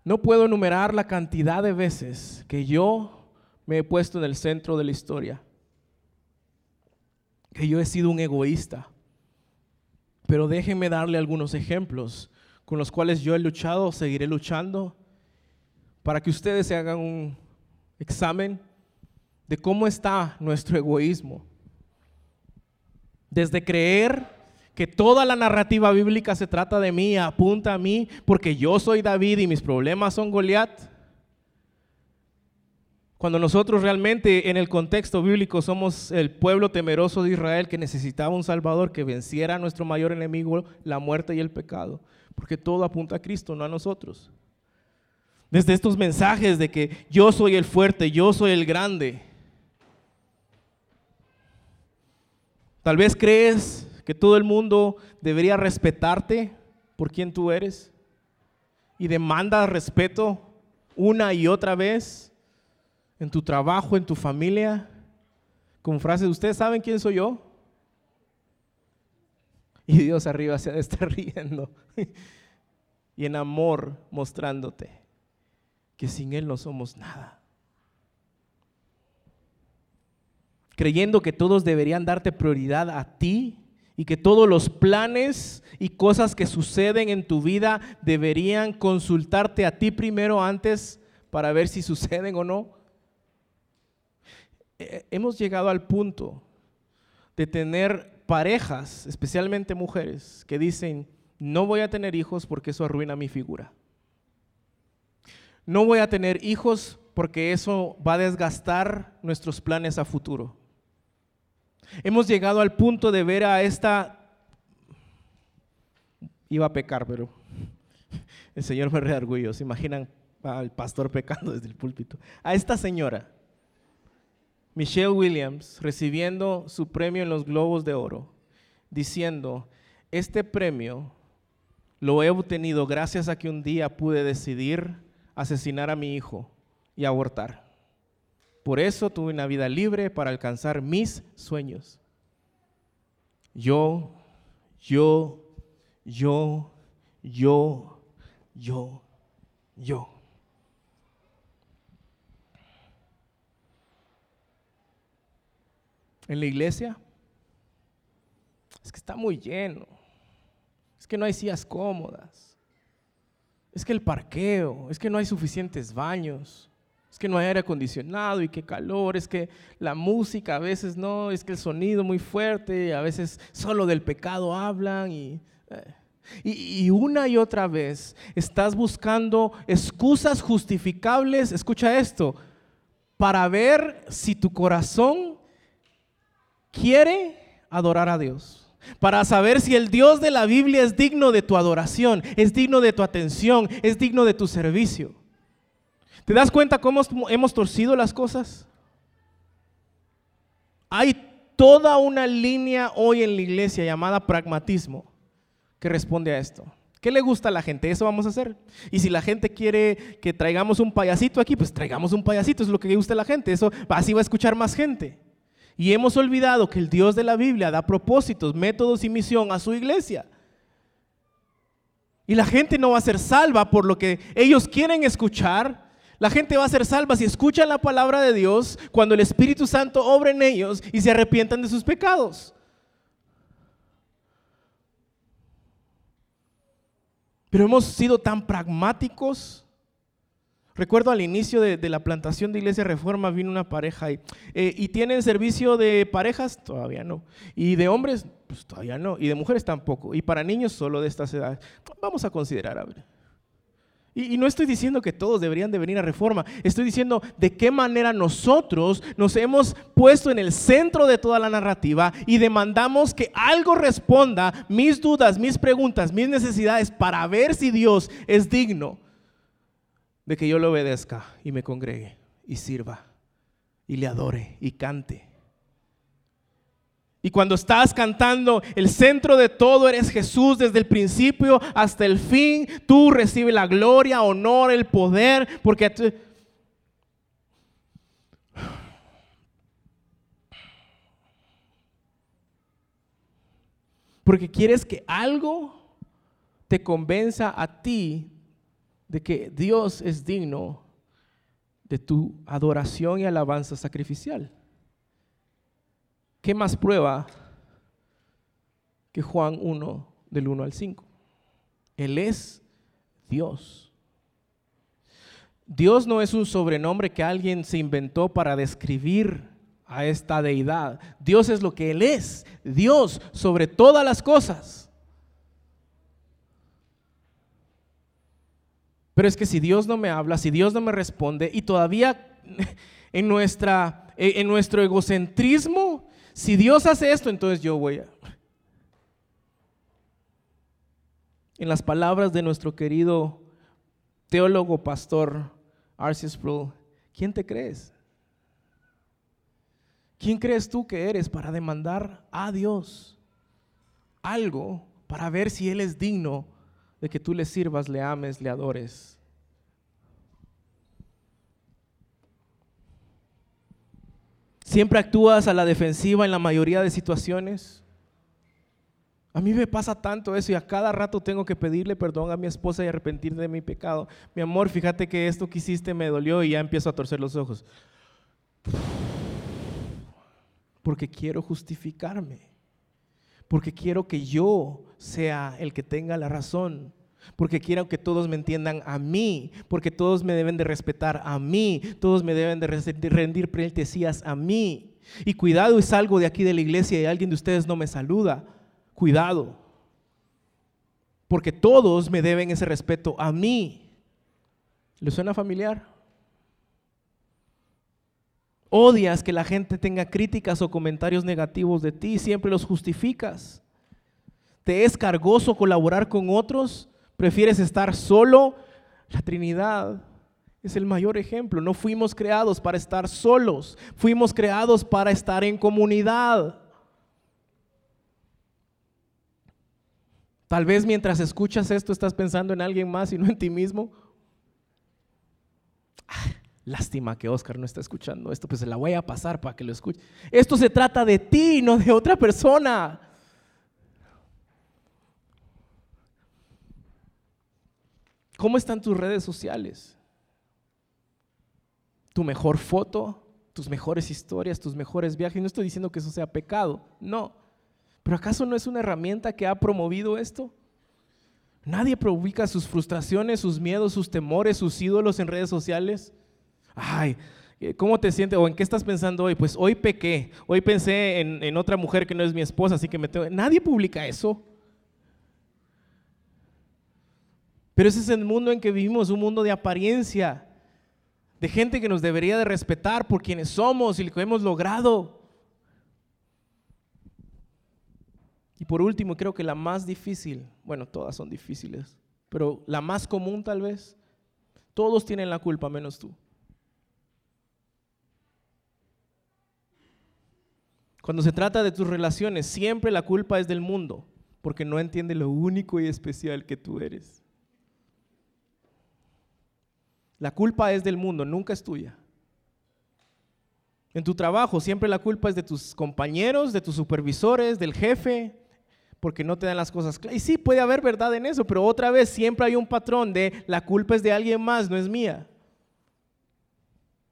No puedo enumerar la cantidad de veces que yo me he puesto en el centro de la historia, que yo he sido un egoísta. Pero déjenme darle algunos ejemplos con los cuales yo he luchado, seguiré luchando, para que ustedes se hagan un, examen de cómo está nuestro egoísmo. Desde creer que toda la narrativa bíblica se trata de mí, apunta a mí, porque yo soy David y mis problemas son Goliat. Cuando nosotros realmente en el contexto bíblico somos el pueblo temeroso de Israel que necesitaba un Salvador que venciera a nuestro mayor enemigo, la muerte y el pecado. Porque todo apunta a Cristo, no a nosotros. Desde estos mensajes de que yo soy el fuerte, yo soy el grande. Tal vez crees que todo el mundo debería respetarte por quien tú eres y demanda respeto una y otra vez en tu trabajo, en tu familia, con frases, ¿ustedes saben quién soy yo? Y Dios arriba se está riendo y en amor mostrándote que sin Él no somos nada. Creyendo que todos deberían darte prioridad a ti y que todos los planes y cosas que suceden en tu vida deberían consultarte a ti primero antes para ver si suceden o no. Eh, hemos llegado al punto de tener parejas, especialmente mujeres, que dicen, no voy a tener hijos porque eso arruina mi figura no voy a tener hijos porque eso va a desgastar nuestros planes a futuro. Hemos llegado al punto de ver a esta, iba a pecar, pero el Señor me redargüyó, se imaginan al pastor pecando desde el púlpito, a esta señora, Michelle Williams, recibiendo su premio en los Globos de Oro, diciendo, este premio lo he obtenido gracias a que un día pude decidir asesinar a mi hijo y abortar. Por eso tuve una vida libre para alcanzar mis sueños. Yo, yo, yo, yo, yo, yo. En la iglesia es que está muy lleno. Es que no hay sillas cómodas es que el parqueo, es que no hay suficientes baños, es que no hay aire acondicionado y qué calor, es que la música a veces no, es que el sonido muy fuerte, a veces solo del pecado hablan y, eh, y, y una y otra vez estás buscando excusas justificables, escucha esto, para ver si tu corazón quiere adorar a Dios para saber si el Dios de la Biblia es digno de tu adoración, es digno de tu atención, es digno de tu servicio. ¿Te das cuenta cómo hemos torcido las cosas? Hay toda una línea hoy en la iglesia llamada pragmatismo que responde a esto. ¿Qué le gusta a la gente? Eso vamos a hacer. Y si la gente quiere que traigamos un payasito aquí, pues traigamos un payasito, es lo que le gusta a la gente. Eso así va a escuchar más gente. Y hemos olvidado que el Dios de la Biblia da propósitos, métodos y misión a su iglesia. Y la gente no va a ser salva por lo que ellos quieren escuchar. La gente va a ser salva si escuchan la palabra de Dios cuando el Espíritu Santo obra en ellos y se arrepientan de sus pecados. Pero hemos sido tan pragmáticos. Recuerdo al inicio de, la plantación de Iglesia Reforma vino una pareja y, eh, y tienen servicio de parejas, todavía no. Y de hombres, pues todavía no. Y de mujeres tampoco. Y para niños solo de estas edades. Vamos a considerar, ver. Y, no estoy diciendo que todos deberían de venir a reforma, estoy diciendo de qué manera nosotros nos hemos puesto en el centro de toda la narrativa y demandamos que algo responda mis dudas, mis preguntas, mis necesidades para ver si Dios es digno de que yo le obedezca y me congregue y sirva y le adore y cante. Y cuando estás cantando, el centro de todo eres Jesús desde el principio hasta el fin. Tú recibes la gloria, honor, el poder, porque... Porque quieres que algo te convenza a ti de que Dios es digno de tu adoración y alabanza sacrificial. ¿Qué más prueba que Juan 1 del 1 al 5? Él es Dios. Dios no es un sobrenombre que alguien se inventó para describir a esta deidad. Dios es lo que Él es, Dios sobre todas las cosas. Pero es que si Dios no me habla, si Dios no me responde y todavía en, nuestra, en nuestro egocentrismo si Dios hace esto, entonces yo voy a... En las palabras de nuestro querido teólogo pastor Arceus Sproul, ¿quién te crees? ¿Quién crees tú que eres para demandar a Dios algo para ver si Él es digno de que tú le sirvas, le ames, le adores? Siempre actúas a la defensiva en la mayoría de situaciones. A mí me pasa tanto eso y a cada rato tengo que pedirle perdón a mi esposa y arrepentir de mi pecado. Mi amor, fíjate que esto que hiciste me dolió y ya empiezo a torcer los ojos. Porque quiero justificarme. Porque quiero que yo sea el que tenga la razón porque quiero que todos me entiendan a mí, porque todos me deben de respetar a mí, todos me deben de rendir pleitesías a mí. Y cuidado y salgo de aquí de la iglesia y alguien de ustedes no me saluda. Cuidado. Porque todos me deben ese respeto a mí. ¿Le suena familiar? Odias que la gente tenga críticas o comentarios negativos de ti, siempre los justificas. ¿Te es cargoso colaborar con otros? prefieres estar solo, la Trinidad es el mayor ejemplo. No fuimos creados para estar solos, fuimos creados para estar en comunidad. Tal vez mientras escuchas esto estás pensando en alguien más y no en ti mismo. Ah, lástima que Oscar no está escuchando esto, pues se la voy a pasar para que lo escuche. Esto se trata de ti, no de otra persona. ¿Cómo están tus redes sociales? ¿Tu mejor foto? ¿Tus mejores historias? ¿Tus mejores viajes? No estoy diciendo que eso sea pecado, no. ¿Pero acaso no es una herramienta que ha promovido esto? Nadie publica sus frustraciones, sus miedos, sus temores, sus ídolos en redes sociales. Ay, ¿cómo te sientes o en qué estás pensando hoy? Pues hoy pequé, hoy pensé en, en otra mujer que no es mi esposa, así que me tengo... Nadie publica eso. Pero ese es el mundo en que vivimos, un mundo de apariencia, de gente que nos debería de respetar por quienes somos y lo que hemos logrado. Y por último, creo que la más difícil, bueno, todas son difíciles, pero la más común tal vez, Todos tienen la culpa menos tú. Cuando se trata de tus relaciones, siempre la culpa es del mundo, porque no entiende lo único y especial que tú eres. La culpa es del mundo, nunca es tuya. En tu trabajo siempre la culpa es de tus compañeros, de tus supervisores, del jefe, porque no te dan las cosas claras. Y sí, puede haber verdad en eso, pero otra vez siempre hay un patrón de la culpa es de alguien más, no es mía.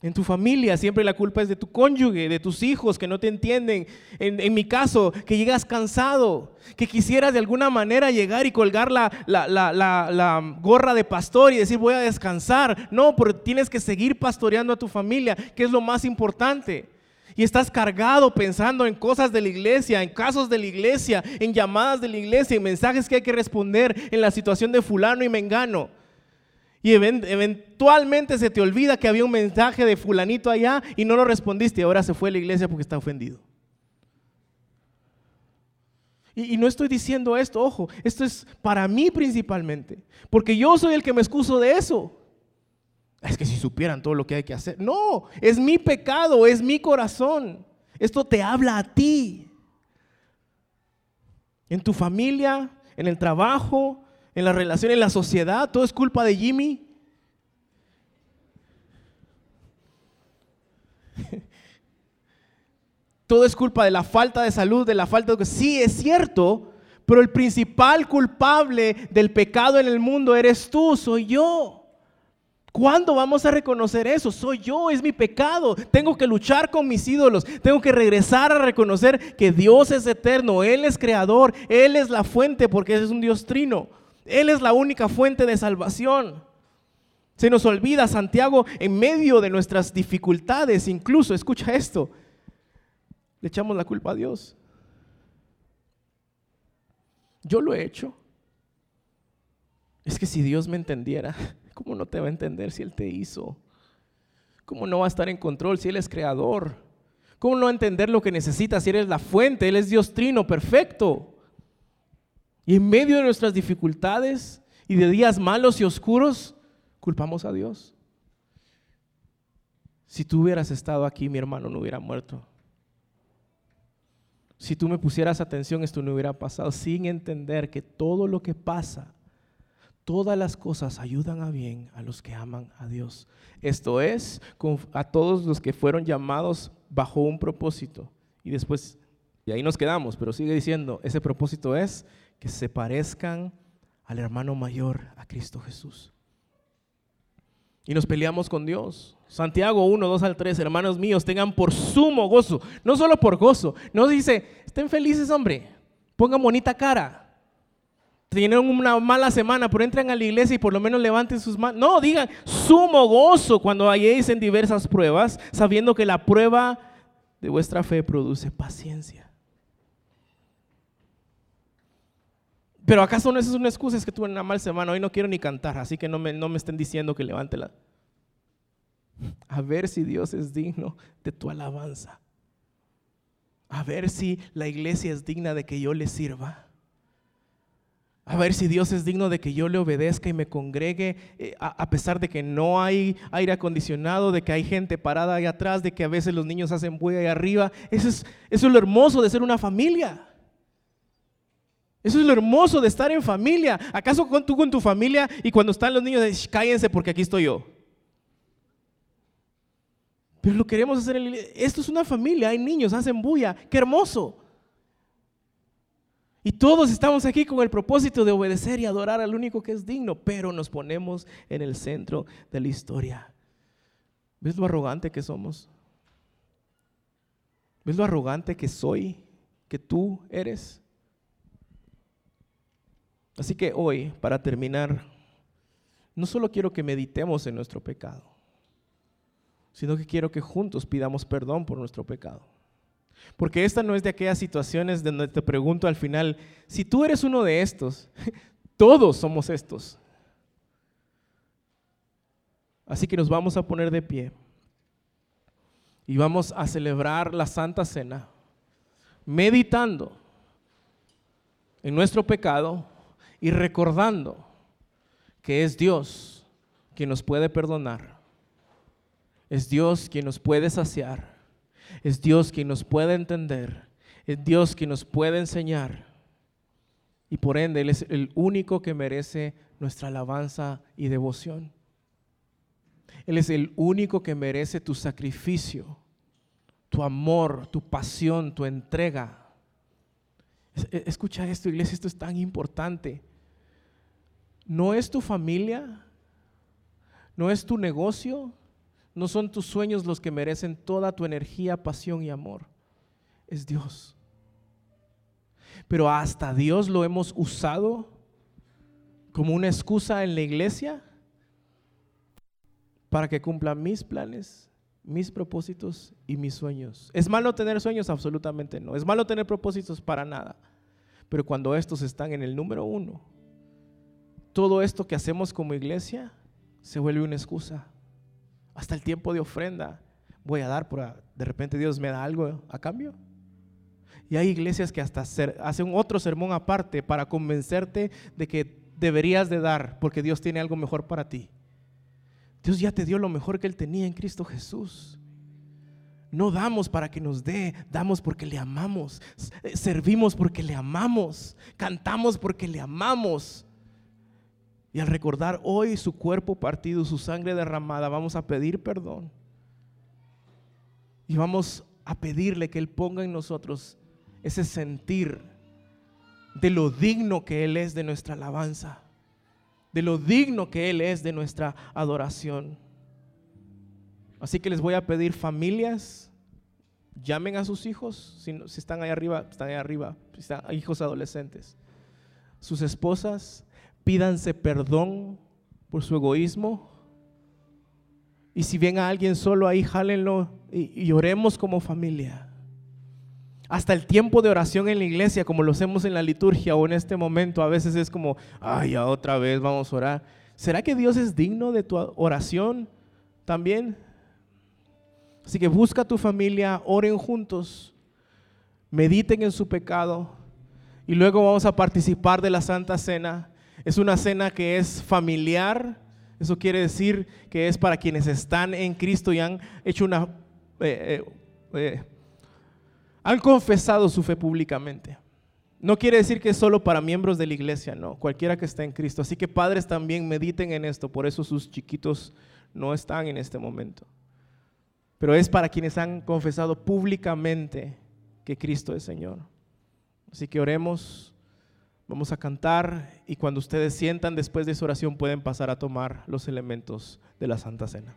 En tu familia siempre la culpa es de tu cónyuge, de tus hijos que no te entienden. En, mi caso, que llegas cansado, que quisieras de alguna manera llegar y colgar la, la, gorra de pastor y decir voy a descansar. No, porque tienes que seguir pastoreando a tu familia, que es lo más importante. Y estás cargado pensando en cosas de la iglesia, en casos de la iglesia, en llamadas de la iglesia, en mensajes que hay que responder en la situación de fulano y mengano. Y eventualmente se te olvida que había un mensaje de fulanito allá y no lo respondiste y ahora se fue a la iglesia porque está ofendido. Y, y, no estoy diciendo esto, ojo, esto es para mí principalmente, porque yo soy el que me excuso de eso. Es que si supieran todo lo que hay que hacer. No, es mi pecado, es mi corazón. Esto te habla a ti. En tu familia, en el trabajo, en la relación, en la sociedad, todo es culpa de Jimmy. todo es culpa de la falta de salud, de la falta de... Sí, es cierto, pero el principal culpable del pecado en el mundo eres tú, soy yo. ¿Cuándo vamos a reconocer eso? Soy yo, es mi pecado. Tengo que luchar con mis ídolos. Tengo que regresar a reconocer que Dios es eterno. Él es creador. Él es la fuente porque es un Dios trino. Él es la única fuente de salvación. Se nos olvida, Santiago, en medio de nuestras dificultades, incluso, escucha esto, le echamos la culpa a Dios. Yo lo he hecho. Es que si Dios me entendiera, ¿cómo no te va a entender si Él te hizo? ¿Cómo no va a estar en control si Él es creador? ¿Cómo no entender lo que necesitas si eres la fuente? Él es Dios trino, perfecto. Y en medio de nuestras dificultades y de días malos y oscuros, culpamos a Dios. Si tú hubieras estado aquí, mi hermano no hubiera muerto. Si tú me pusieras atención, esto no hubiera pasado sin entender que todo lo que pasa, todas las cosas ayudan a bien a los que aman a Dios. Esto es, a todos los que fueron llamados bajo un propósito. Y después, y ahí nos quedamos, pero sigue diciendo, ese propósito es que se parezcan al hermano mayor, a Cristo Jesús. Y nos peleamos con Dios. Santiago 1, 2 al 3, hermanos míos, tengan por sumo gozo, no solo por gozo, no dice, estén felices, hombre, pongan bonita cara. Tienen una mala semana, pero entran a la iglesia y por lo menos levanten sus manos. No, digan sumo gozo cuando hayáis en diversas pruebas, sabiendo que la prueba de vuestra fe produce paciencia. Pero acaso no es una excusa, es que tuve una mala semana, hoy no quiero ni cantar, así que no me, no me estén diciendo que levante la... A ver si Dios es digno de tu alabanza. A ver si la iglesia es digna de que yo le sirva. A ver si Dios es digno de que yo le obedezca y me congregue eh, a, pesar de que no hay aire acondicionado, de que hay gente parada ahí atrás, de que a veces los niños hacen bulla ahí arriba. Eso es, eso es lo hermoso de ser una familia. Eso es lo hermoso de estar en familia. ¿Acaso tú con tu familia y cuando están los niños, dices, cállense porque aquí estoy yo? Pero lo queremos hacer. En Esto es una familia, hay niños, hacen bulla. ¡Qué hermoso! Y todos estamos aquí con el propósito de obedecer y adorar al único que es digno, pero nos ponemos en el centro de la historia. ¿Ves lo arrogante que somos? ¿Ves lo arrogante que soy, que tú eres? Así que hoy, para terminar, no solo quiero que meditemos en nuestro pecado, sino que quiero que juntos pidamos perdón por nuestro pecado. Porque esta no es de aquellas situaciones donde te pregunto al final, si tú eres uno de estos, todos somos estos. Así que nos vamos a poner de pie y vamos a celebrar la Santa Cena, meditando en nuestro pecado y recordando que es Dios quien nos puede perdonar. Es Dios quien nos puede saciar. Es Dios quien nos puede entender. Es Dios quien nos puede enseñar. Y por ende, Él es el único que merece nuestra alabanza y devoción. Él es el único que merece tu sacrificio, tu amor, tu pasión, tu entrega. E, escucha esto, iglesia, esto es tan importante. No es tu familia, no es tu negocio, no son tus sueños los que merecen toda tu energía, pasión y amor. Es Dios. Pero hasta Dios lo hemos usado como una excusa en la iglesia para que cumpla mis planes, mis propósitos y mis sueños. ¿Es malo tener sueños? Absolutamente no. ¿Es malo tener propósitos? Para nada. Pero cuando estos están en el número uno, todo esto que hacemos como iglesia se vuelve una excusa. Hasta el tiempo de ofrenda voy a dar, por, de repente Dios me da algo a cambio. Y hay iglesias que hasta hacen otro sermón aparte para convencerte de que deberías de dar porque Dios tiene algo mejor para ti. Dios ya te dio lo mejor que Él tenía en Cristo Jesús. No damos para que nos dé, damos porque le amamos, eh, servimos porque le amamos, cantamos porque le amamos. Y al recordar hoy su cuerpo partido, su sangre derramada, vamos a pedir perdón. Y vamos a pedirle que Él ponga en nosotros ese sentir de lo digno que Él es de nuestra alabanza, de lo digno que Él es de nuestra adoración. Así que les voy a pedir familias, llamen a sus hijos, si, están ahí arriba, están ahí arriba, si están hijos adolescentes, sus esposas, pídanse perdón por su egoísmo. Y si ven a alguien solo ahí, jálenlo y, oremos como familia. Hasta el tiempo de oración en la iglesia, como lo hacemos en la liturgia o en este momento, a veces es como, ay, otra vez vamos a orar. ¿Será que Dios es digno de tu oración también? Así que busca a tu familia, oren juntos, mediten en su pecado y luego vamos a participar de la Santa Cena. Es una cena que es familiar, eso quiere decir que es para quienes están en Cristo y han hecho una... Eh, eh, eh, han confesado su fe públicamente. No quiere decir que es solo para miembros de la iglesia, no, cualquiera que está en Cristo. Así que padres también mediten en esto, por eso sus chiquitos no están en este momento. Pero es para quienes han confesado públicamente que Cristo es Señor. Así que oremos, vamos a cantar y cuando ustedes sientan después de esa oración pueden pasar a tomar los elementos de la Santa Cena.